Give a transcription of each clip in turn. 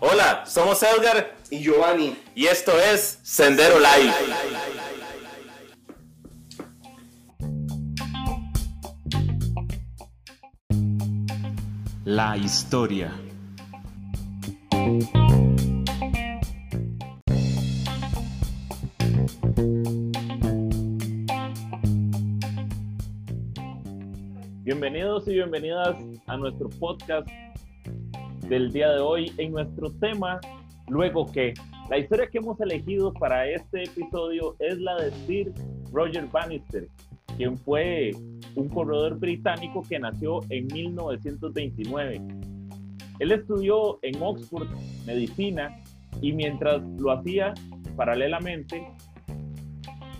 Hola, somos Edgar y Giovanni. y esto es Sendero Live. La historia. Y bienvenidas a nuestro podcast del día de hoy en nuestro tema Luego que la historia que hemos elegido para este episodio es la de Sir Roger Bannister, quien fue un corredor británico que nació en 1929. Él estudió en Oxford medicina y mientras lo hacía paralelamente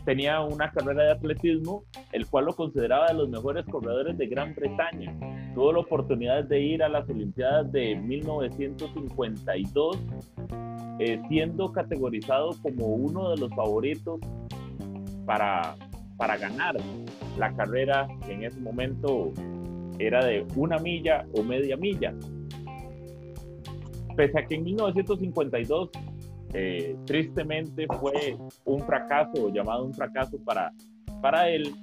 tenía una carrera de atletismo, el cual lo consideraba de los mejores corredores de Gran Bretaña. Tuvo la oportunidad de ir a las Olimpiadas de 1952, eh, siendo categorizado como uno de los favoritos para, para ganar la carrera que en ese momento era de una milla o media milla. Pese a que en 1952 eh, tristemente fue un fracaso, llamado un fracaso para, para él.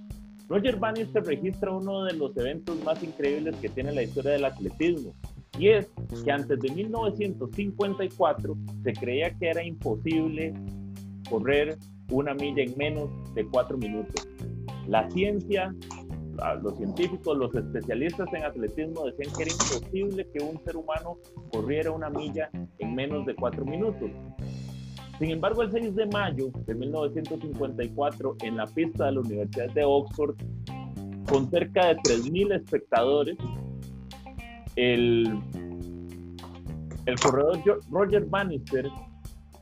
Roger Bannister registra uno de los eventos más increíbles que tiene la historia del atletismo, y es que antes de 1954 se creía que era imposible correr una milla en menos de cuatro minutos. La ciencia, los científicos, los especialistas en atletismo decían que era imposible que un ser humano corriera una milla en menos de cuatro minutos. Sin embargo, el 6 de mayo de 1954, en la pista de la Universidad de Oxford, con cerca de 3.000 espectadores, el, corredor Roger Bannister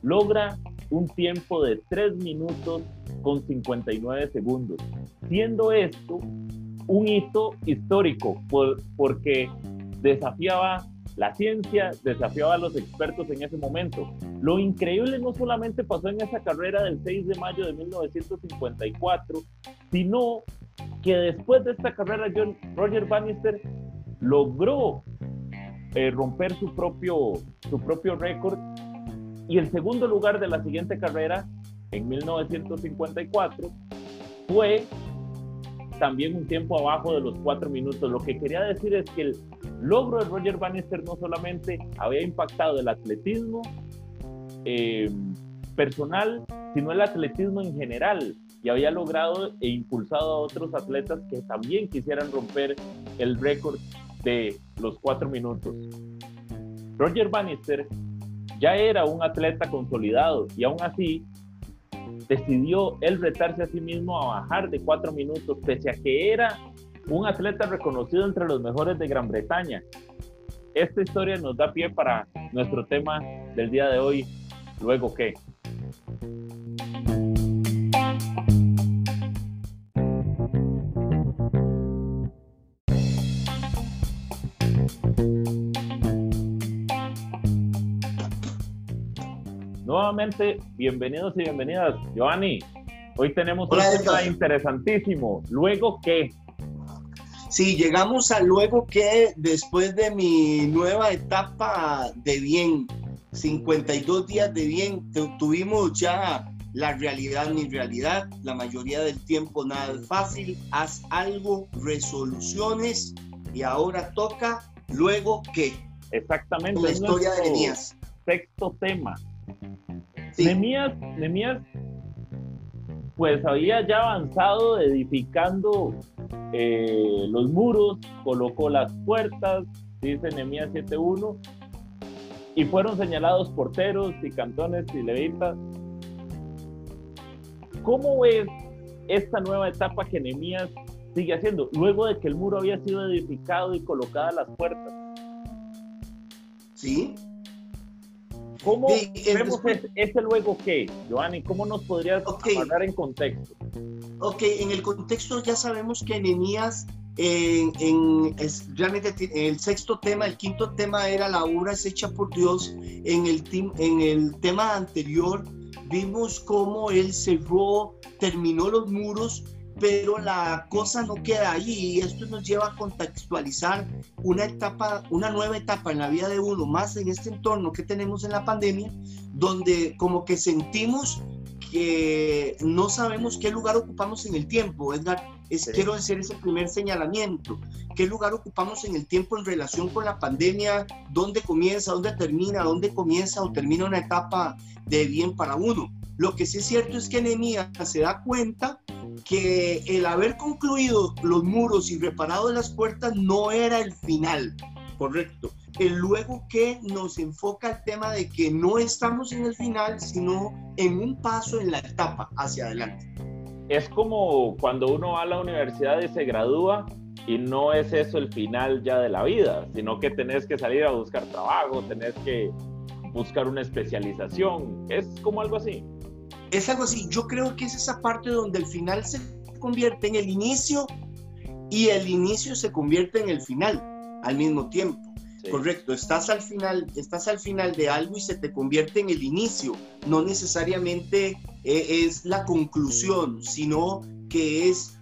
logra un tiempo de 3 minutos con 59 segundos, siendo esto un hito histórico por, porque desafiaba la ciencia, desafiaba a los expertos en ese momento. Lo increíble no solamente pasó en esa carrera del 6 de mayo de 1954, sino que después de esta carrera John, Roger Bannister logró eh, romper su propio, su propio récord y el segundo lugar de la siguiente carrera en 1954 fue también un tiempo abajo de los cuatro minutos. Lo que quería decir es que el logro de Roger Bannister no solamente había impactado el atletismo eh, personal, sino el atletismo en general y había logrado e impulsado a otros atletas que también quisieran romper el récord de los cuatro minutos. Roger Bannister ya era un atleta consolidado y aún así decidió él retarse a sí mismo a bajar de cuatro minutos, pese a que era un atleta reconocido entre los mejores de Gran Bretaña. Esta historia nos da pie para nuestro tema del día de hoy, luego qué. Nuevamente, bienvenidos y bienvenidas. Giovanni, hoy tenemos un tema interesantísimo. ¿Luego qué? Sí, llegamos a luego que después de mi nueva etapa de bien, 52 días de bien, tuvimos ya la realidad, mi realidad, la mayoría del tiempo nada es fácil, haz algo, resoluciones y ahora toca luego qué. Exactamente. La historia de Neemías. Sexto tema. Sí. Nemías, pues había ya avanzado edificando eh, los muros, colocó las puertas, dice Nemías 7.1, y fueron señalados porteros y cantones y levitas. ¿Cómo es esta nueva etapa que Nemías sigue haciendo, luego de que el muro había sido edificado y colocadas las puertas? Sí, ¿Cómo vemos ese, luego qué, Giovanni? ¿Cómo nos podrías hablar en contexto? Ok, en el contexto ya sabemos que Nehemías, en, en, es, realmente el sexto tema, el quinto tema era la obra es hecha por Dios. En el, en el tema anterior vimos cómo él cerró, terminó los muros pero la cosa no queda ahí y esto nos lleva a contextualizar una etapa, una nueva etapa en la vida de uno, más en este entorno que tenemos en la pandemia, donde como que sentimos que no sabemos qué lugar ocupamos en el tiempo, Edgar. Es, Quiero hacer ese primer señalamiento. ¿Qué lugar ocupamos en el tiempo en relación con la pandemia? ¿Dónde comienza? ¿Dónde termina? ¿Dónde comienza o termina una etapa de bien para uno? Lo que sí es cierto es que Nehemías se da cuenta que el haber concluido los muros y reparado las puertas no era el final, correcto. El luego que nos enfoca el tema de que no estamos en el final, sino en un paso en la etapa hacia adelante. Es como cuando uno va a la universidad y se gradúa y no es eso el final ya de la vida, sino que tenés que salir a buscar trabajo, tenés que buscar una especialización. Es como algo así es algo así. Yo creo que es esa parte donde el final se convierte en el inicio y el inicio se convierte en el final al mismo tiempo. Correcto, estás al final, estás al final de algo y se te convierte en el inicio. No necesariamente eh, es la conclusión, sino que es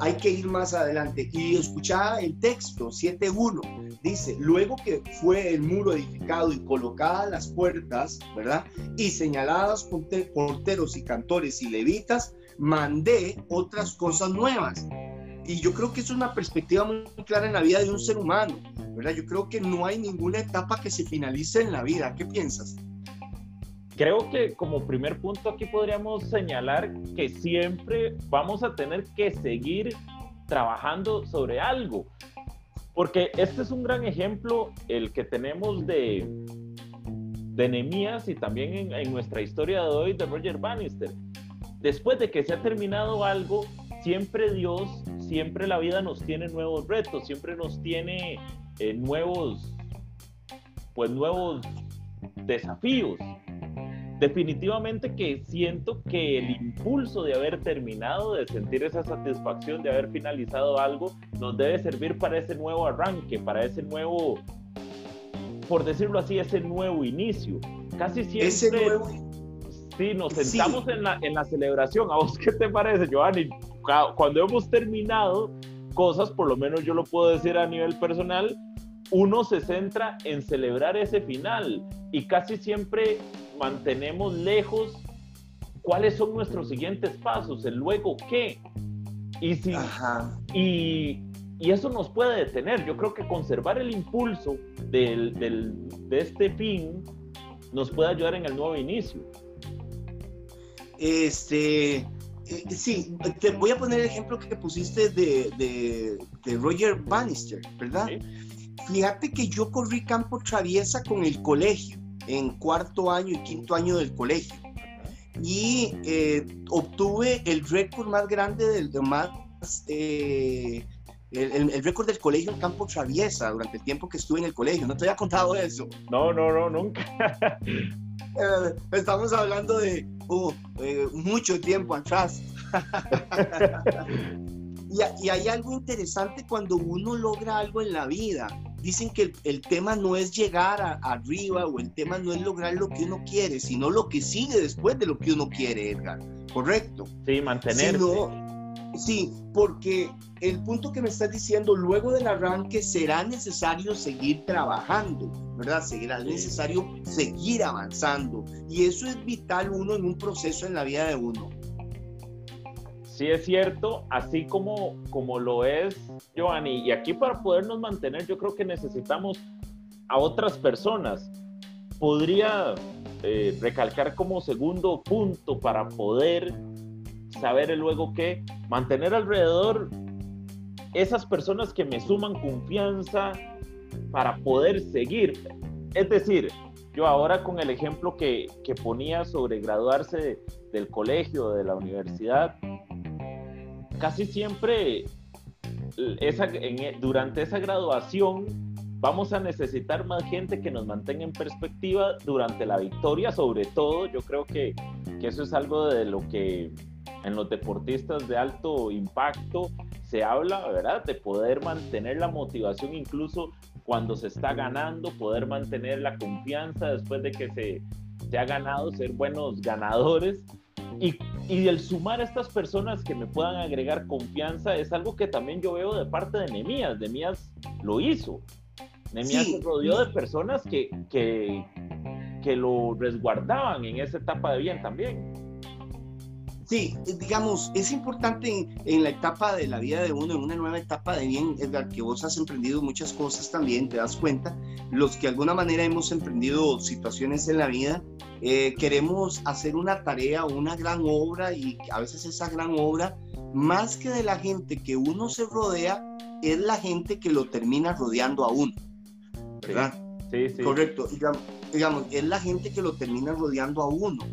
hay que ir más adelante. Y escuchaba el texto 7.1, dice, luego que fue el muro edificado y colocadas las puertas, ¿verdad? Y señaladas porteros y cantores y levitas, mandé otras cosas nuevas. Y yo creo que es una perspectiva muy clara en la vida de un ser humano, ¿verdad? Yo creo que no hay ninguna etapa que se finalice en la vida. ¿Qué piensas? Creo que como primer punto aquí podríamos señalar que siempre vamos a tener que seguir trabajando sobre algo. Porque este es un gran ejemplo, el que tenemos de, de Nehemías y también en, en, nuestra historia de hoy de Roger Bannister. Después de que se ha terminado algo, siempre Dios, siempre la vida nos tiene nuevos retos, siempre nos tiene eh, nuevos, pues nuevos desafíos definitivamente que siento que el impulso de haber terminado, de sentir esa satisfacción de haber finalizado algo, nos debe servir para ese nuevo arranque, para ese nuevo, por decirlo así, ese nuevo inicio. Casi siempre... Ese nuevo... Sí, nos sentamos En, la, en la celebración. ¿A vos qué te parece, Giovanni? Cuando hemos terminado cosas, por lo menos yo lo puedo decir a nivel personal, uno se centra en celebrar ese final y casi siempre mantenemos lejos cuáles son nuestros siguientes pasos, el luego qué. Y, si, y, y, eso nos puede detener. Yo creo que conservar el impulso del, del, de este fin nos puede ayudar en el nuevo inicio. Este, eh, sí, te voy a poner el ejemplo que pusiste de, de, de Roger Bannister, ¿verdad? Fíjate que yo corrí campo traviesa con el colegio en cuarto año y quinto año del colegio. Y eh, obtuve el récord más grande del más, eh, el, récord del colegio en campo traviesa durante el tiempo que estuve en el colegio. ¿No te había contado eso? No, no, no, nunca. Eh, estamos hablando de uh, mucho tiempo atrás. y, y hay algo interesante cuando uno logra algo en la vida dicen que el, tema no es llegar arriba o el tema no es lograr lo que uno quiere, sino lo que sigue después de lo que uno quiere, Edgar. ¿Correcto? Sí, mantenerse. sí, porque el punto que me estás diciendo, luego del arranque será necesario seguir trabajando, ¿verdad? Será necesario seguir avanzando. Y eso es vital uno en un proceso en la vida de uno sí es cierto, así como, como lo es Giovanni. Y aquí para podernos mantener, yo creo que necesitamos a otras personas. Podría eh, recalcar como segundo punto para poder saber luego que mantener alrededor esas personas que me suman confianza para poder seguir. Es decir, yo ahora con el ejemplo que, que ponía sobre graduarse del colegio, de la universidad, casi siempre esa, e, durante esa graduación vamos a necesitar más gente que nos mantenga en perspectiva durante la victoria, sobre todo. Yo creo que, que eso es algo de lo que en los deportistas de alto impacto se habla, ¿verdad? De poder mantener la motivación incluso cuando se está ganando, poder mantener la confianza después de que se, se ha ganado, ser buenos ganadores. Y y el sumar a estas personas que me puedan agregar confianza es algo que también yo veo de parte de Nemías. Nemías lo hizo. Nemías se rodeó de personas que, que, que lo resguardaban en esa etapa de bien también. Sí, digamos, es importante en, la etapa de la vida de uno, en una nueva etapa de bien, Edgar, que vos has emprendido muchas cosas también, te das cuenta, los que de alguna manera hemos emprendido situaciones en la vida, eh, queremos hacer una tarea una gran obra y a veces esa gran obra, más que de la gente que uno se rodea, es la gente que lo termina rodeando a uno, ¿verdad? Correcto, digamos, digamos, es la gente que lo termina rodeando a uno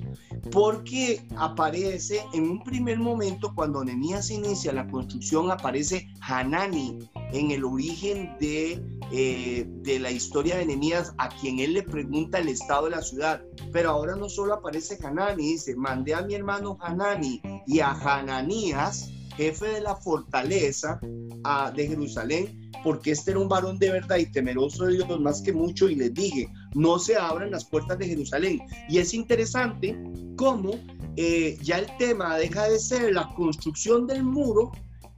porque aparece en un primer momento cuando Nehemías inicia la construcción aparece Hanani en el origen de, eh, de la historia de Nehemías a quien él le pregunta el estado de la ciudad. Pero ahora no solo aparece Hanani dice mandé a mi hermano Hanani y a Hananías jefe de la fortaleza de Jerusalén, porque este era un varón de verdad y temeroso de Dios más que mucho, y les dije, no se abran las puertas de Jerusalén. Y es interesante cómo eh, ya el tema deja de ser la construcción del muro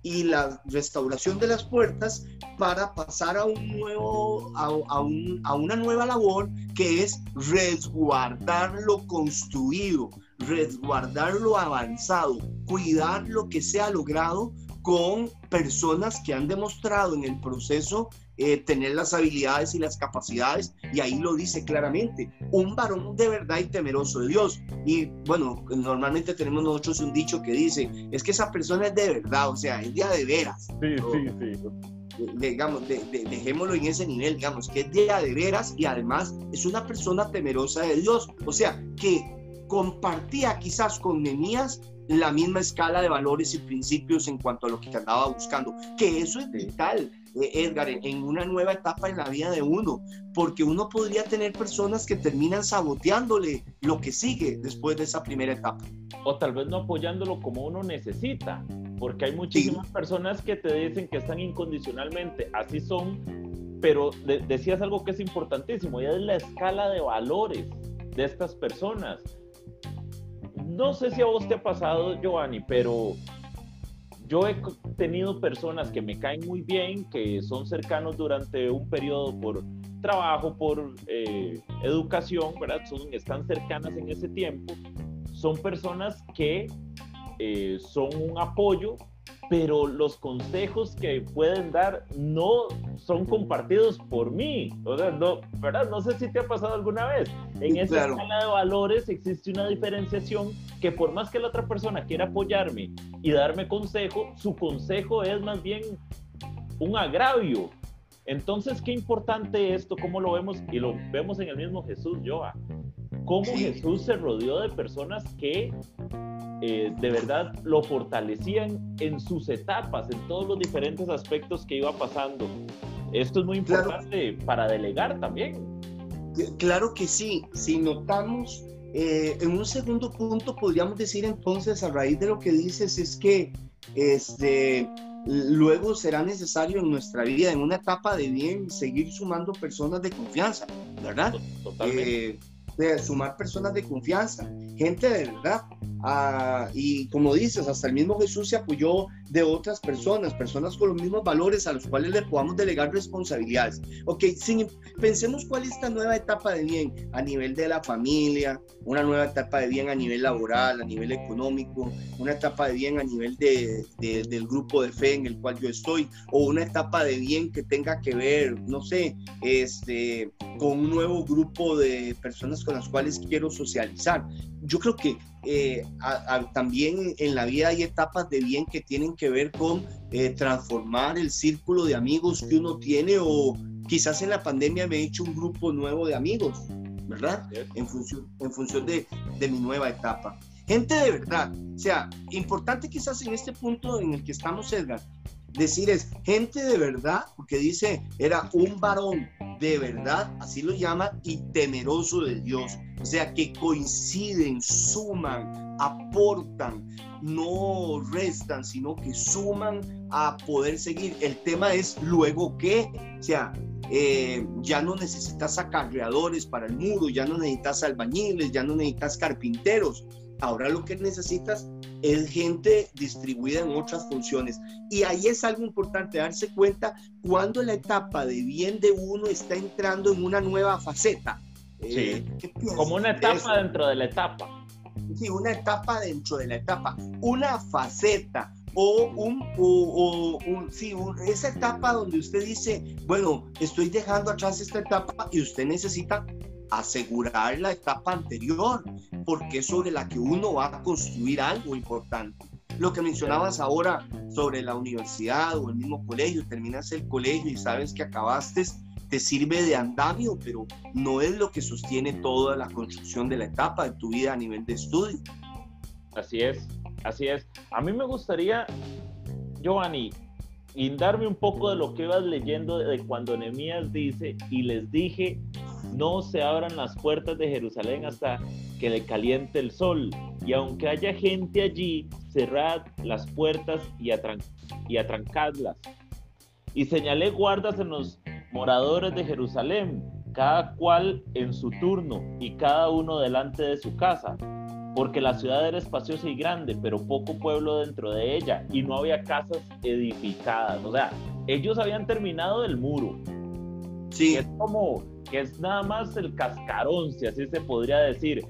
y la restauración de las puertas para pasar a un nuevo a, a, una nueva labor que es resguardar lo construido resguardar lo avanzado, cuidar lo que se ha logrado con personas que han demostrado en el proceso eh, tener las habilidades y las capacidades, y ahí lo dice claramente, un varón de verdad y temeroso de Dios. Y bueno, normalmente tenemos nosotros un dicho que dice, es que esa persona es de verdad, o sea, es de de veras. Sí, sí, sí. Digamos, dejémoslo en ese nivel, digamos, que es de de veras y además es una persona temerosa de Dios. O sea, que compartía quizás con Nemías la misma escala de valores y principios en cuanto a lo que andaba buscando, que eso es vital, eh, Edgar, en una nueva etapa en la vida de uno, porque uno podría tener personas que terminan saboteándole lo que sigue después de esa primera etapa. O tal vez no apoyándolo como uno necesita, porque hay muchísimas personas que te dicen que están incondicionalmente, así son, pero decías algo que es importantísimo, y es la escala de valores de estas personas no sé si a vos te ha pasado, Giovanni, pero yo he tenido personas que me caen muy bien, que son cercanos durante un periodo por trabajo, por eh, educación, ¿verdad? Son, están cercanas en ese tiempo. Son personas que eh, son un apoyo pero los consejos que pueden dar no son compartidos por mí. O sea, no, ¿verdad? No sé si te ha pasado alguna vez. En esa escala de valores existe una diferenciación que por más que la otra persona quiera apoyarme y darme consejo, su consejo es más bien un agravio. Entonces, qué importante esto, cómo lo vemos y lo vemos en el mismo Jesús, Joa. Cómo Jesús se rodeó de personas que eh, de verdad lo fortalecían en sus etapas, en todos los diferentes aspectos que iba pasando. Esto es muy importante para delegar también. Claro que sí, si notamos, eh, en un segundo punto podríamos decir entonces, a raíz de lo que dices, es que este, luego será necesario en nuestra vida, en una etapa de bien, seguir sumando personas de confianza, ¿verdad? Totalmente. Eh, de sumar personas de confianza, gente de verdad. Ah, y como dices, hasta el mismo Jesús se apoyó de otras personas, personas con los mismos valores a los cuales le podamos delegar responsabilidades. Ok, sin, pensemos cuál es esta nueva etapa de bien a nivel de la familia, una nueva etapa de bien a nivel laboral, a nivel económico, una etapa de bien a nivel de, del grupo de fe en el cual yo estoy, o una etapa de bien que tenga que ver, no sé, este, con un nuevo grupo de personas con las cuales quiero socializar. Yo creo que eh, también en la vida hay etapas de bien que tienen que ver con eh, transformar el círculo de amigos que uno tiene o quizás en la pandemia me he hecho un grupo nuevo de amigos, ¿verdad? En función, en función de, de mi nueva etapa. Gente de verdad, o sea, importante quizás en este punto en el que estamos, Edgar, decir es gente de verdad, porque dice, era un varón de verdad, así lo llama, y temeroso de Dios. O sea, que coinciden, suman, aportan, no restan, sino que suman a poder seguir. El tema es luego qué, o sea, eh, ya no necesitas acarreadores para el muro, ya no necesitas albañiles, ya no necesitas carpinteros. Ahora lo que necesitas es gente distribuida en otras funciones. Y ahí es algo importante darse cuenta cuando la etapa de bien de uno está entrando en una nueva faceta. Sí, eh, como una etapa dentro de la etapa. Sí, una etapa dentro de la etapa, una faceta, o un, o, un sí, esa etapa donde usted dice, bueno, estoy dejando atrás esta etapa y usted necesita asegurar la etapa anterior, porque es sobre la que uno va a construir algo importante. Lo que mencionabas ahora sobre la universidad o el mismo colegio, terminas el colegio y sabes que acabaste, te sirve de andamio, pero no es lo que sostiene toda la construcción de la etapa de tu vida a nivel de estudio. Así es, así es. A mí me gustaría, Giovanni, darme un poco de lo que ibas leyendo de cuando Nehemías dice, y les dije, no se abran las puertas de Jerusalén hasta que le caliente el sol, y aunque haya gente allí, cerrad las puertas y, atran y atrancadlas. Y señalé guardas en los moradores de Jerusalén, cada cual en su turno y cada uno delante de su casa, porque la ciudad era espaciosa y grande, pero poco pueblo dentro de ella, y no había casas edificadas. O sea, ellos habían terminado el muro. Sí. Es como que es nada más el cascarón, si así se podría decir.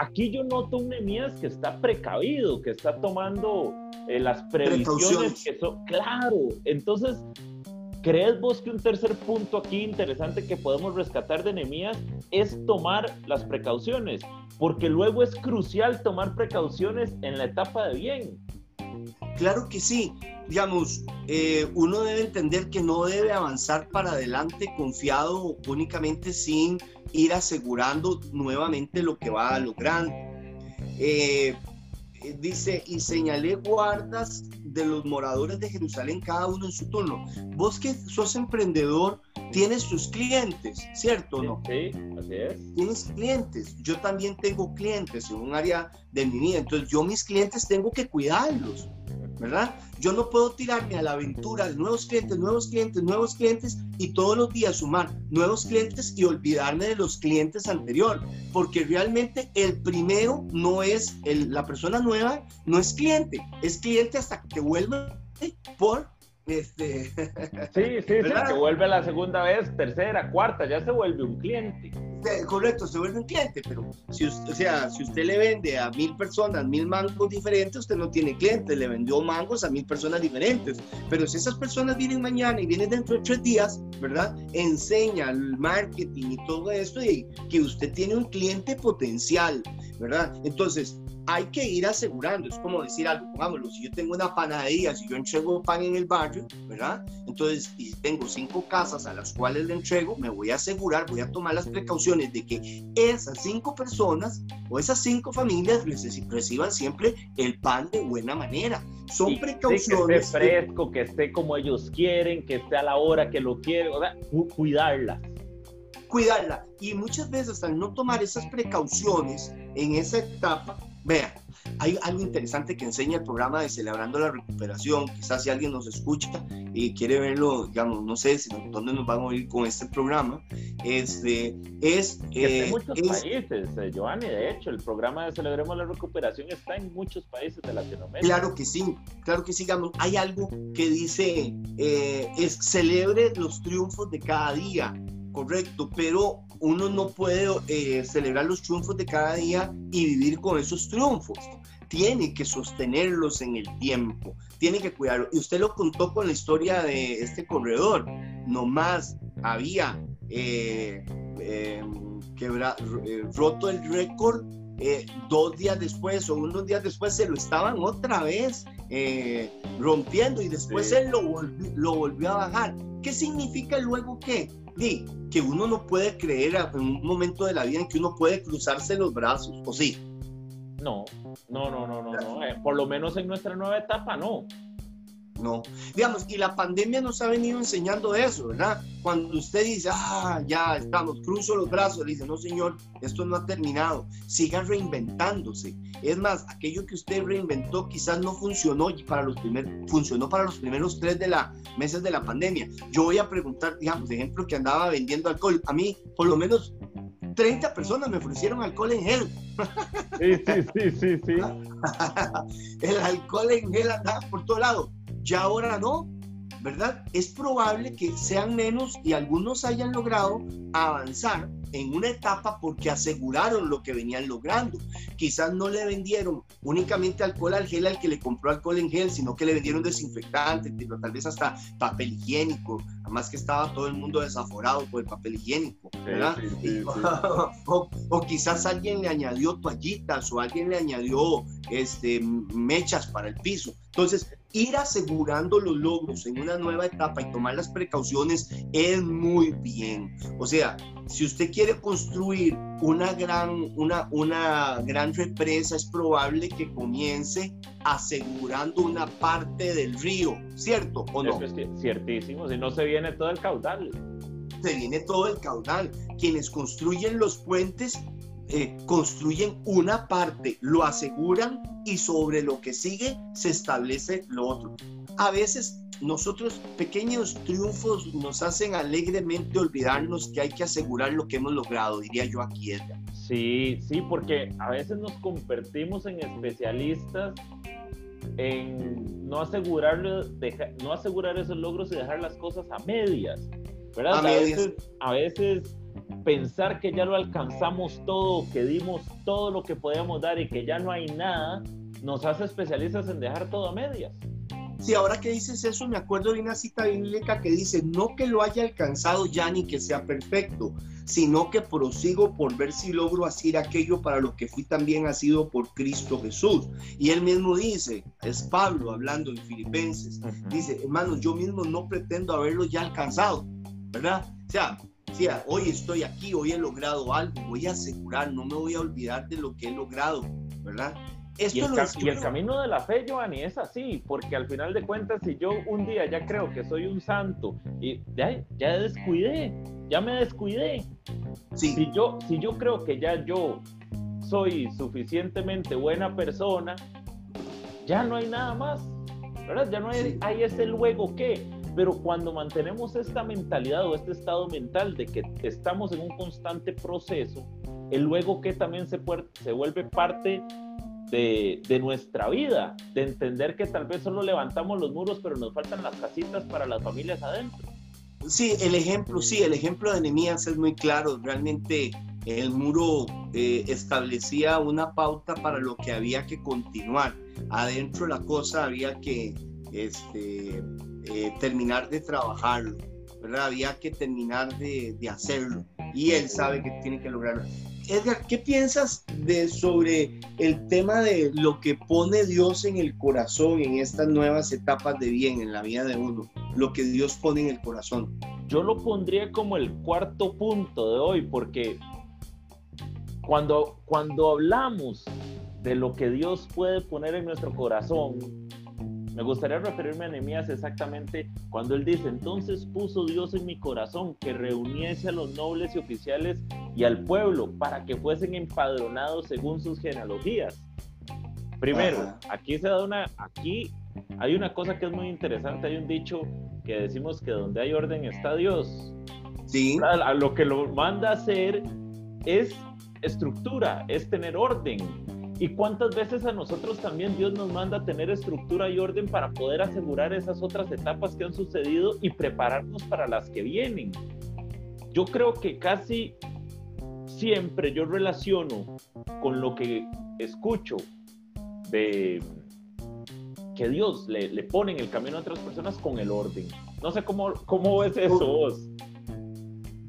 Aquí yo noto un Nemías que está precavido, que está tomando eh, las previsiones que son. Claro, entonces ¿Crees vos que un tercer punto aquí interesante que podemos rescatar de Nehemías es tomar las precauciones? Porque luego es crucial tomar precauciones en la etapa de bien. Claro que sí. Digamos, eh, uno debe entender que no debe avanzar para adelante confiado únicamente sin ir asegurando nuevamente lo que va a lograr. Eh, eh, dice, y señalé guardas de los moradores de Jerusalén, cada uno en su turno. Vos que sos emprendedor, tienes tus clientes, ¿cierto o no? Sí, así es. Tienes clientes. Yo también tengo clientes en un área de mi vida. Entonces, yo mis clientes tengo que cuidarlos. ¿verdad? Yo no puedo tirarme a la aventura de nuevos clientes, nuevos clientes, nuevos clientes y todos los días sumar nuevos clientes y olvidarme de los clientes anteriores, porque realmente el primero no es el, la persona nueva, no es cliente, es cliente hasta que te vuelve por este... Sí, sí, sí, que vuelve la segunda vez, tercera, cuarta, ya se vuelve un cliente. Correcto, se vuelve un cliente, pero si usted, o sea, si usted le vende a mil personas mil mangos diferentes, usted no tiene clientes, le vendió mangos a mil personas diferentes. Pero si esas personas vienen mañana y vienen dentro de tres días, ¿verdad? Enseña el marketing y todo esto y que usted tiene un cliente potencial, ¿verdad? Entonces, hay que ir asegurando, es como decir algo, pongámoslo, si yo tengo una panadería, si yo entrego pan en el barrio, ¿verdad? Entonces, y tengo cinco casas a las cuales le entrego, me voy a asegurar, voy a tomar las precauciones de que esas cinco personas o esas cinco familias reciban siempre el pan de buena manera. Son precauciones. que esté fresco, que esté como ellos quieren, que esté a la hora que lo quieren, o sea, cuidarla cuidarla. Y muchas veces al no tomar esas precauciones en esa etapa, Vea, hay algo interesante que enseña el programa de Celebrando la Recuperación. Quizás si alguien nos escucha y quiere verlo, digamos, no sé si dónde nos van a oír con este programa. Este, es. Eh, en muchos países, eh, Giovanni. De hecho, el programa de Celebremos la Recuperación está en muchos países de Latinoamérica. Claro que sí, claro que sí. Digamos, hay algo que dice: eh, es celebre los triunfos de cada día correcto, pero uno no puede eh, celebrar los triunfos de cada día y vivir con esos triunfos. Tiene que sostenerlos en el tiempo, tiene que cuidarlo. Y usted lo contó con la historia de este corredor. Nomás había eh, eh, roto el récord dos días después o unos días después se lo estaban otra vez rompiendo y después él lo, lo volvió a bajar. ¿Qué significa luego que que uno no puede creer en un momento de la vida en que uno puede cruzarse los brazos, ¿o sí? No, no, no, no, no, no. Eh, por lo menos en nuestra nueva etapa, no. No. Digamos, y la pandemia nos ha venido enseñando eso, ¿verdad? Cuando usted dice, ah, ya estamos, cruzo los brazos, le dice, no, señor, esto no ha terminado. Sigan reinventándose. Es más, aquello que usted reinventó quizás no funcionó para los primeros, funcionó para los primeros tres de la, meses de la pandemia. Yo voy a preguntar, digamos, de ejemplo, que andaba vendiendo alcohol. A mí, por lo menos 30 personas me ofrecieron alcohol en gel. Sí, sí, sí, sí, sí. el alcohol en gel andaba por todo lado. Ya ahora no, ¿verdad? Es probable que sean menos y algunos hayan logrado avanzar en una etapa porque aseguraron lo que venían logrando. Quizás no le vendieron únicamente alcohol al gel al que le compró alcohol en gel, sino que le vendieron desinfectante, tal vez hasta papel higiénico, además que estaba todo el mundo desaforado por el papel higiénico, ¿verdad? o, quizás alguien le añadió toallitas o alguien le añadió este, mechas para el piso. Entonces, ir asegurando los logros en una nueva etapa y tomar las precauciones es muy bien. O sea, si usted quiere construir una gran, una, una gran represa, es probable que comience asegurando una parte del río, ¿cierto o no? es ciertísimo, si no se viene todo el caudal. Se viene todo el caudal. Quienes construyen los puentes eh, construyen una parte, lo aseguran y sobre lo que sigue se establece lo otro. A veces nosotros pequeños triunfos nos hacen alegremente olvidarnos que hay que asegurar lo que hemos logrado, diría yo aquí, Edgar. Sí, sí, porque a veces nos convertimos en especialistas en no asegurar, no asegurar esos logros y dejar las cosas a medias, ¿verdad? A, Veces, a veces pensar que ya lo alcanzamos todo, que dimos todo lo que podíamos dar y que ya no hay nada, nos hace especialistas en dejar todo a medias. Sí, ahora que dices eso, me acuerdo de una cita bíblica que dice, no que lo haya alcanzado ya ni que sea perfecto, sino que prosigo por ver si logro hacer aquello para lo que fui también sido por Cristo Jesús. Y él mismo dice, es Pablo hablando en Filipenses, dice, hermanos, yo mismo no pretendo haberlo ya alcanzado, ¿verdad? O sea, hoy estoy aquí, hoy he logrado algo, voy a asegurar, no me voy a olvidar de lo que he logrado, ¿verdad? y, el camino de la fe, Giovanni, es así, porque al final de cuentas, si yo un día ya creo que soy un santo y ya, ya descuidé, ya me descuidé. Si, yo, si yo creo que ya yo soy suficientemente buena persona, ya no hay nada más, ¿verdad? Ya no hay, hay ese luego que pero cuando mantenemos esta mentalidad o este estado mental de que estamos en un constante proceso, el luego que también se, se vuelve parte de, de, nuestra vida, de entender que tal vez solo levantamos los muros, pero nos faltan las casitas para las familias adentro. Sí, el ejemplo, sí, el ejemplo de Nehemías es muy claro. Realmente el muro eh, establecía una pauta para lo que había que continuar. Adentro la cosa había que este, eh, terminar de trabajarlo, ¿verdad? Había que terminar de, de, hacerlo y él sabe que tiene que lograrlo. Edgar, ¿qué piensas de, sobre el tema de lo que pone Dios en el corazón en estas nuevas etapas de bien en la vida de uno? Lo que Dios pone en el corazón. Yo lo pondría como el cuarto punto de hoy, porque cuando, cuando hablamos de lo que Dios puede poner en nuestro corazón, me gustaría referirme a Nehemías exactamente cuando él dice, entonces puso Dios en mi corazón que reuniese a los nobles y oficiales y al pueblo para que fuesen empadronados según sus genealogías. Primero, aquí se da una, aquí hay una cosa que es muy interesante, hay un dicho que decimos que donde hay orden está Dios. Sí. A lo que lo manda a hacer es estructura, es tener orden ¿Y cuántas veces a nosotros también Dios nos manda a tener estructura y orden para poder asegurar esas otras etapas que han sucedido y prepararnos para las que vienen? Yo creo que casi siempre yo relaciono con lo que escucho de que Dios le, le pone en el camino a otras personas con el orden. No sé cómo, cómo ves eso vos.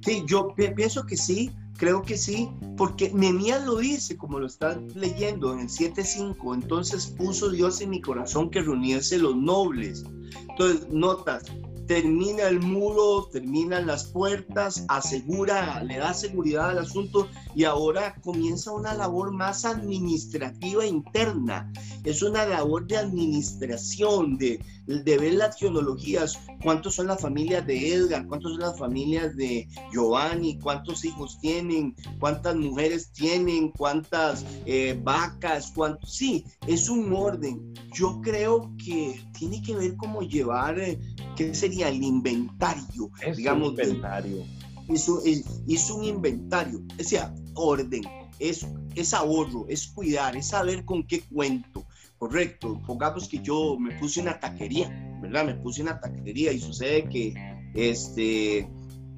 Sí, yo pienso que sí, Creo que sí, porque Nemías lo dice, como lo están leyendo en el 7.5, entonces puso Dios en mi corazón que reuniese los nobles. Entonces, notas, termina el muro, terminan las puertas, asegura, le da seguridad al asunto y ahora comienza una labor más administrativa interna. Es una labor de administración, de, de ver las genealogías, cuántos son las familias de Edgar, cuántos son las familias de Giovanni, cuántos hijos tienen, cuántas mujeres tienen, cuántas eh, vacas, cuántos... Sí, es un orden. Yo creo que tiene que ver cómo llevar... Eh, ¿qué sería el inventario? digamos, inventario. hizo, hizo un inventario, o sea, orden, es, es ahorro, es cuidar, es saber con qué cuento. Correcto, pongamos que yo me puse una taquería, ¿verdad? Me puse una taquería y sucede que, este,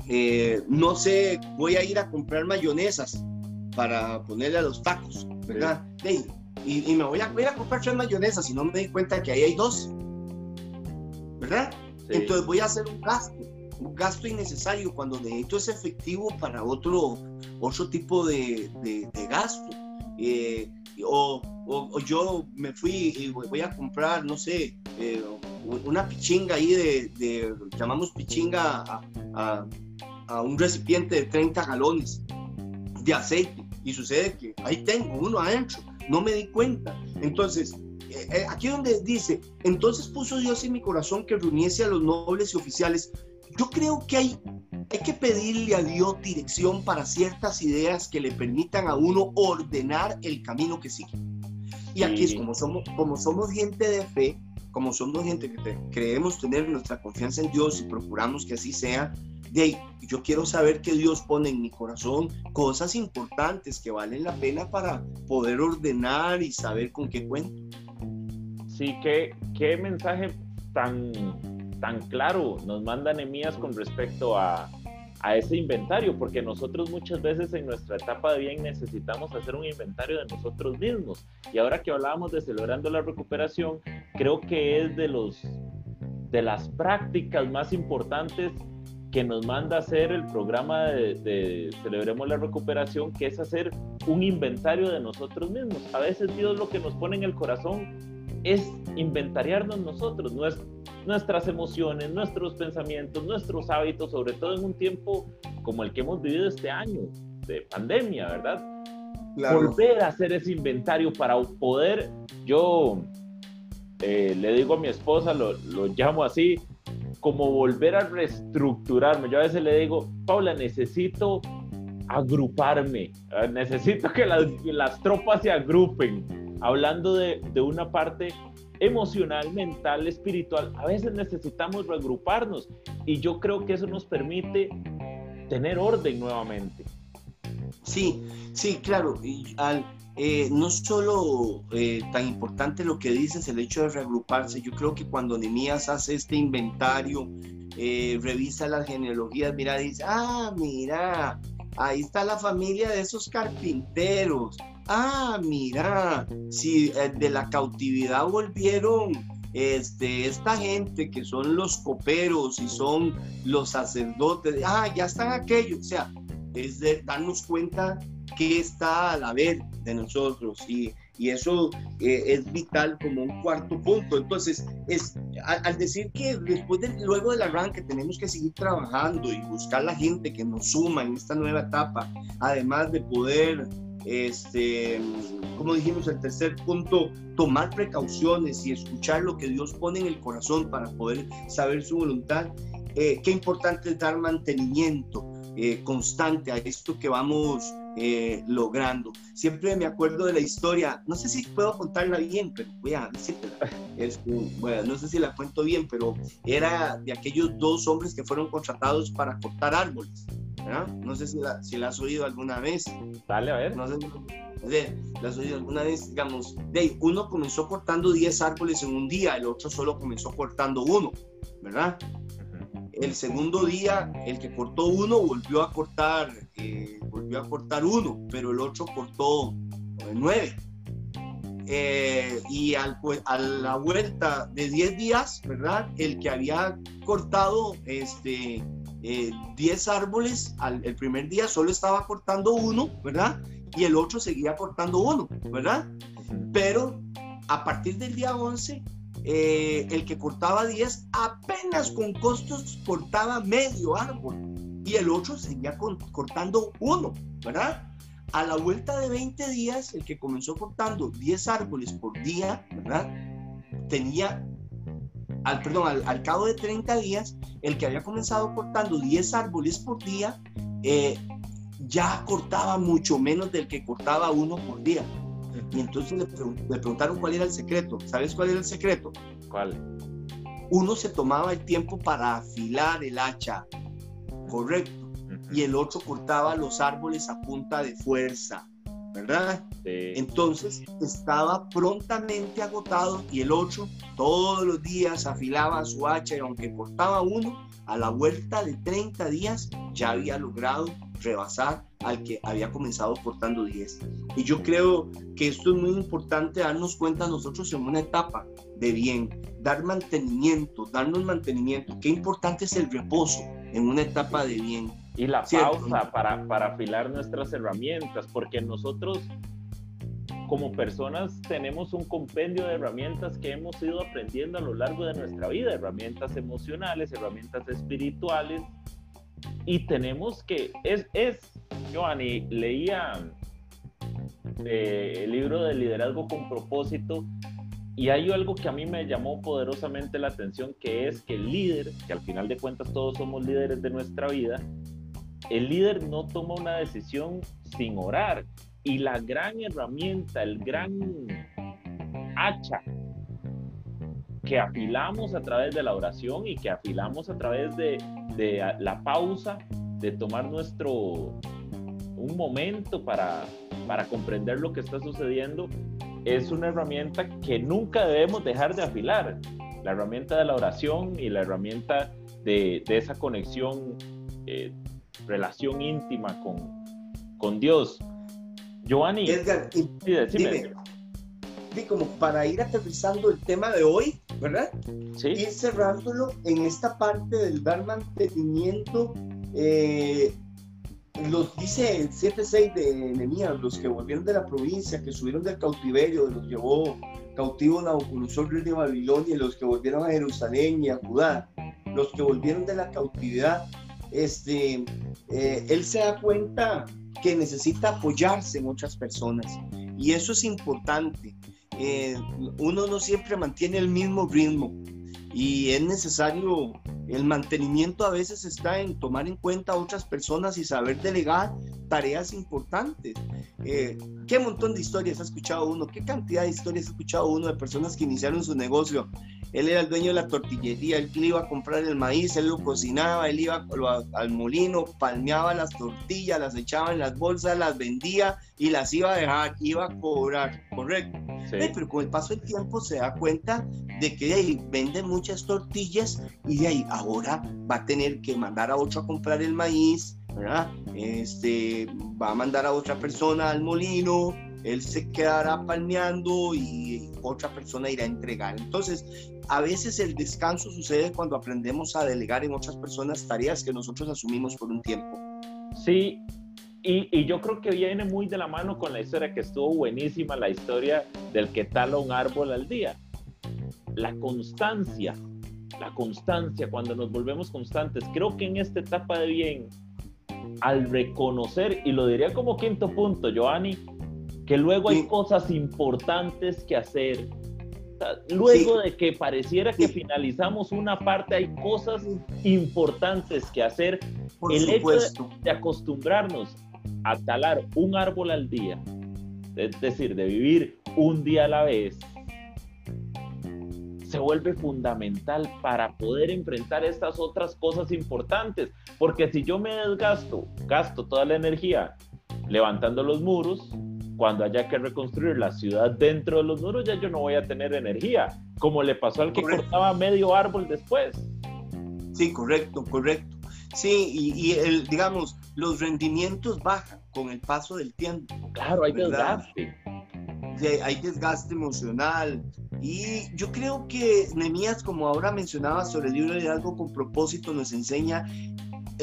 eh, no sé, voy a ir a comprar mayonesas para ponerle a los tacos, ¿verdad? y, me voy a, ir a comprar tres mayonesas y no me di cuenta que ahí hay dos, ¿verdad? Entonces voy a hacer un gasto, un gasto innecesario cuando necesito ese efectivo para otro, otro tipo de, de, gasto. Eh, o, o, yo me fui y voy a comprar, no sé, eh, una pichinga ahí de, llamamos pichinga a, a, a, un recipiente de 30 galones de aceite. Y sucede que ahí tengo uno adentro, no me di cuenta. Entonces, eh, eh, aquí donde dice, entonces puso Dios en mi corazón que reuniese a los nobles y oficiales. Yo creo que hay, hay que pedirle a Dios dirección para ciertas ideas que le permitan a uno ordenar el camino que sigue. Y aquí es como somos, como somos gente de fe, como somos gente que creemos tener nuestra confianza en Dios y procuramos que así sea, de ahí, yo quiero saber que Dios pone en mi corazón cosas importantes que valen la pena para poder ordenar y saber con qué cuento. Sí, qué, qué mensaje tan, tan claro nos manda Nemías con respecto a, a ese inventario, porque nosotros muchas veces en nuestra etapa de bien necesitamos hacer un inventario de nosotros mismos. Y ahora que hablábamos de celebrando la recuperación, creo que es de los de las prácticas más importantes que nos manda hacer el programa de, de, Celebremos la Recuperación, que es hacer un inventario de nosotros mismos. A veces Dios lo que nos pone en el corazón es inventariarnos nosotros, nuestras emociones, nuestros pensamientos, nuestros hábitos, sobre todo en un tiempo como el que hemos vivido este año de pandemia, ¿verdad? Volver a hacer ese inventario para poder, yo eh, le digo a mi esposa, lo, lo llamo así, como volver a reestructurarme. Yo a veces le digo, Paula, necesito agruparme, eh, necesito que las, las tropas se agrupen hablando de, de una parte emocional, mental, espiritual, a veces necesitamos reagruparnos y yo creo que eso nos permite tener orden nuevamente. Sí, sí, claro. Y al, eh, no solo eh, tan importante lo que dices, el hecho de reagruparse, yo creo que cuando Nemías hace este inventario, eh, revisa las genealogías, mira, dice, ah, mira, ahí está la familia de esos carpinteros, ah, mira, si eh, de la cautividad volvieron este, esta gente que son los coperos y son los sacerdotes, ah, ya están aquellos, o sea, es de darnos cuenta que está a la vez de nosotros y, y eso eh, es vital como un cuarto punto. Entonces, es, al, decir que después de, luego del arranque tenemos que seguir trabajando y buscar la gente que nos suma en esta nueva etapa, además de poder este, como dijimos, el tercer punto, tomar precauciones y escuchar lo que Dios pone en el corazón para poder saber su voluntad. Eh, qué importante es dar mantenimiento eh, constante a esto que vamos eh, logrando. Siempre me acuerdo de la historia, no sé si puedo contarla bien, pero voy a decirla. bueno, no sé si la cuento bien, pero era de aquellos dos hombres que fueron contratados para cortar árboles. No sé si la, si la has oído alguna vez. Dale, a ver. No sé si la has oído alguna vez, digamos. De uno comenzó cortando 10 árboles en un día, el otro solo comenzó cortando uno, ¿verdad? El segundo día, el que cortó uno volvió a cortar, eh, volvió a cortar uno, pero el otro cortó nueve. Eh, y al, a la vuelta de 10 días, ¿verdad? El que había cortado este, 10 eh, árboles al, el primer día solo estaba cortando uno, ¿verdad? Y el otro seguía cortando uno, ¿verdad? Pero a partir del día 11, eh, el que cortaba 10 apenas con costos cortaba medio árbol y el otro seguía cortando uno, ¿verdad? A la vuelta de 20 días, el que comenzó cortando 10 árboles por día, ¿verdad? Tenía al, perdón, al, cabo de 30 días, el que había comenzado cortando 10 árboles por día, eh, ya cortaba mucho menos del que cortaba uno por día. Y entonces le, preguntaron cuál era el secreto. ¿Sabes cuál era el secreto? ¿Cuál? Uno se tomaba el tiempo para afilar el hacha. Correcto. y el otro cortaba los árboles a punta de fuerza, ¿verdad? Entonces estaba prontamente agotado y el otro todos los días afilaba su hacha y aunque cortaba uno, a la vuelta de 30 días ya había logrado rebasar al que había comenzado cortando 10. Y yo creo que esto es muy importante darnos cuenta nosotros en una etapa de bien, dar mantenimiento, darnos mantenimiento. Qué importante es el reposo en una etapa de bien. Y la pausa para, para afilar nuestras herramientas, porque nosotros como personas tenemos un compendio de herramientas que hemos ido aprendiendo a lo largo de nuestra vida, herramientas emocionales, herramientas espirituales, y tenemos que, es, es Giovanni, leía eh, el libro de liderazgo con propósito y hay algo que a mí me llamó poderosamente la atención, que es que el líder, que al final de cuentas todos somos líderes de nuestra vida, el líder no toma una decisión sin orar. Y la gran herramienta, el gran hacha que afilamos a través de la oración y que afilamos a través de, la pausa, de tomar nuestro un momento para, para comprender lo que está sucediendo, es una herramienta que nunca debemos dejar de afilar. La herramienta de la oración y la herramienta de, esa conexión, eh, relación íntima con, con Dios. Giovanni, Edgar, dime, como para ir aterrizando el tema de hoy, ¿verdad? Sí. Ir cerrándolo en esta parte del dar mantenimiento. Eh, los dice el 7-6 de Nehemías, los que volvieron de la provincia, que subieron del cautiverio, los llevó cautivo Nabucodonosor, rey de Babilonia, y los que volvieron a Jerusalén y a Judá, los que volvieron de la cautividad, este, eh, él se da cuenta que necesita apoyarse en otras personas. Y eso es importante. Eh, uno no siempre mantiene el mismo ritmo y es necesario, el mantenimiento a veces está en tomar en cuenta a otras personas y saber delegar tareas importantes. Eh, ¿Qué montón de historias ha escuchado uno? ¿Qué cantidad de historias ha escuchado uno de personas que iniciaron su negocio él era el dueño de la tortillería, él iba a comprar el maíz, él lo cocinaba, él iba al molino, palmeaba las tortillas, las echaba en las bolsas, las vendía y las iba a dejar, iba a cobrar, correcto. pero con el paso del tiempo se da cuenta de que ahí vende muchas tortillas y de ahí ahora va a tener que mandar a otro a comprar el maíz, ¿verdad? Este, va a mandar a otra persona al molino, él se quedará palmeando y otra persona irá a entregar. Entonces, a veces el descanso sucede cuando aprendemos a delegar en otras personas tareas que nosotros asumimos por un tiempo. Sí, y, yo creo que viene muy de la mano con la historia que estuvo buenísima, la historia del que tala un árbol al día. La constancia, la constancia, cuando nos volvemos constantes. Creo que en esta etapa de bien, al reconocer, y lo diría como quinto punto, Joanny, que luego hay cosas importantes que hacer. Luego de que pareciera que finalizamos una parte, hay cosas importantes que hacer. El hecho de, acostumbrarnos a talar un árbol al día, es decir, de vivir un día a la vez, se vuelve fundamental para poder enfrentar estas otras cosas importantes. Porque si yo me desgasto, gasto toda la energía levantando los muros, cuando haya que reconstruir la ciudad dentro de los muros, ya yo no voy a tener energía, como le pasó al que cortaba medio árbol después. Sí, correcto, correcto. Sí, y, el, digamos, los rendimientos bajan con el paso del tiempo. Claro, hay desgaste. hay desgaste emocional. Y yo creo que Nemías, como ahora mencionaba sobre el libro de algo con propósito, nos enseña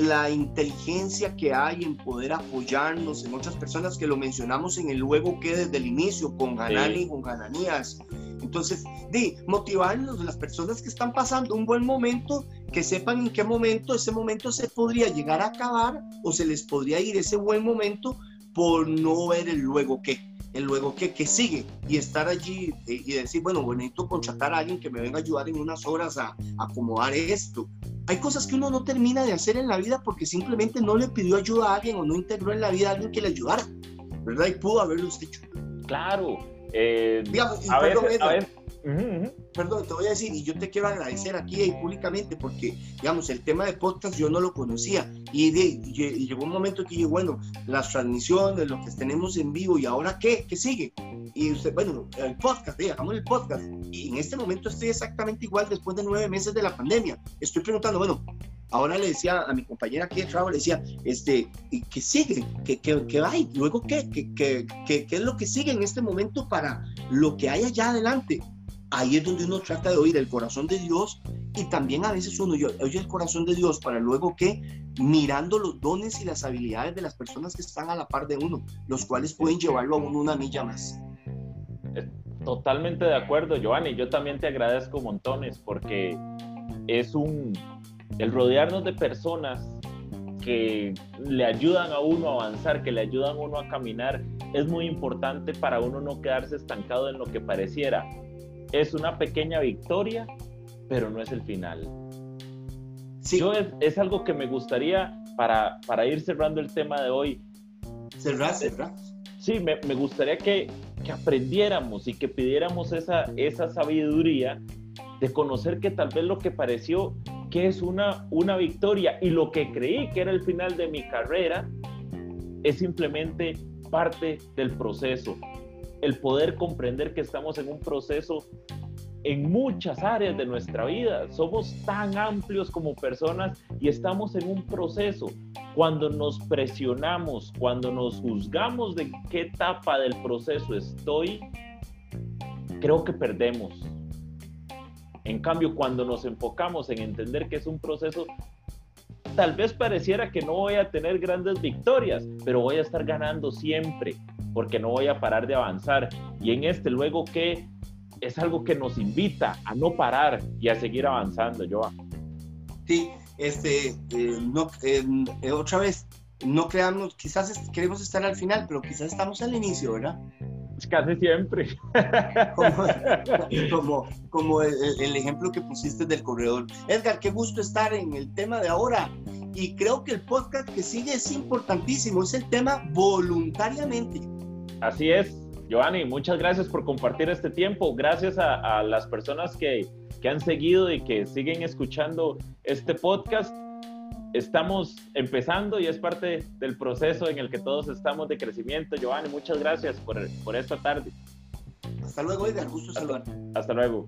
la inteligencia que hay en poder apoyarnos en otras personas que lo mencionamos en el luego que desde el inicio con Hanani y con Hananías. Entonces, de motivarnos las personas que están pasando un buen momento, que sepan en qué momento ese momento se podría llegar a acabar o se les podría ir ese buen momento por no ver el luego que el luego que, que sigue. Y estar allí eh, y decir, bueno, bonito contratar a alguien que me venga a ayudar en unas horas a, a acomodar esto, hay cosas que uno no termina de hacer en la vida porque simplemente no le pidió ayuda a alguien o no integró en la vida a alguien que le ayudara, ¿verdad? Y pudo haberlo hecho. Claro. Eh, a, veces, perdón, te voy a decir, y yo te quiero agradecer aquí y públicamente, porque, digamos, el tema de podcast yo no lo conocía, y, llegó un momento que dije, bueno, las transmisiones, lo que tenemos en vivo, ¿y ahora qué? ¿Qué sigue? Y usted, bueno, el podcast, digamos el podcast, y en este momento estoy exactamente igual después de nueve meses de la pandemia. Estoy preguntando, bueno, Ahora le decía a mi compañera aquí de trabajo, le decía, este, ¿qué sigue? ¿Qué, qué, qué hay? ¿Luego qué? ¿Qué, qué, qué, es lo que sigue en este momento para lo que hay allá adelante? Ahí es donde uno trata de oír el corazón de Dios y también a veces uno oye el corazón de Dios para luego que mirando los dones y las habilidades de las personas que están a la par de uno, los cuales pueden llevarlo a uno una milla más. Totalmente de acuerdo, Giovanni. Yo también te agradezco montones porque es un, el rodearnos de personas que le ayudan a uno a avanzar, que le ayudan a uno a caminar, es muy importante para uno no quedarse estancado en lo que pareciera. Es una pequeña victoria, pero no es el final. Sí. Yo es, algo que me gustaría para, para ir cerrando el tema de hoy. Cerrar, cerrar. Sí, me, me gustaría que, que, aprendiéramos y que pidiéramos esa, esa sabiduría de conocer que tal vez lo que pareció que es una, una victoria y lo que creí que era el final de mi carrera es simplemente parte del proceso. El poder comprender que estamos en un proceso en muchas áreas de nuestra vida. Somos tan amplios como personas y estamos en un proceso. Cuando nos presionamos, cuando nos juzgamos de qué etapa del proceso estoy, creo que perdemos en cambio, cuando nos enfocamos en entender que es un proceso, tal vez pareciera que no voy a tener grandes victorias, pero voy a estar ganando siempre, porque no voy a parar de avanzar. Y en este, luego que es algo que nos invita a no parar y a seguir avanzando, Joa. Sí, este, eh, no, eh, otra vez, no creamos, quizás queremos estar al final, pero quizás estamos al inicio, ¿verdad? Casi siempre. Como, como, el, ejemplo que pusiste del corredor. Edgar, qué gusto estar en el tema de ahora. Y creo que el podcast que sigue es importantísimo. Es el tema voluntariamente. Así es, Giovanni. Muchas gracias por compartir este tiempo. Gracias a, a las personas que, que han seguido y que siguen escuchando este podcast estamos empezando y es parte del proceso en el que todos estamos de crecimiento. Giovanni, muchas gracias por, por esta tarde. Hasta luego, Edgar. Gusto saludarte. Hasta luego.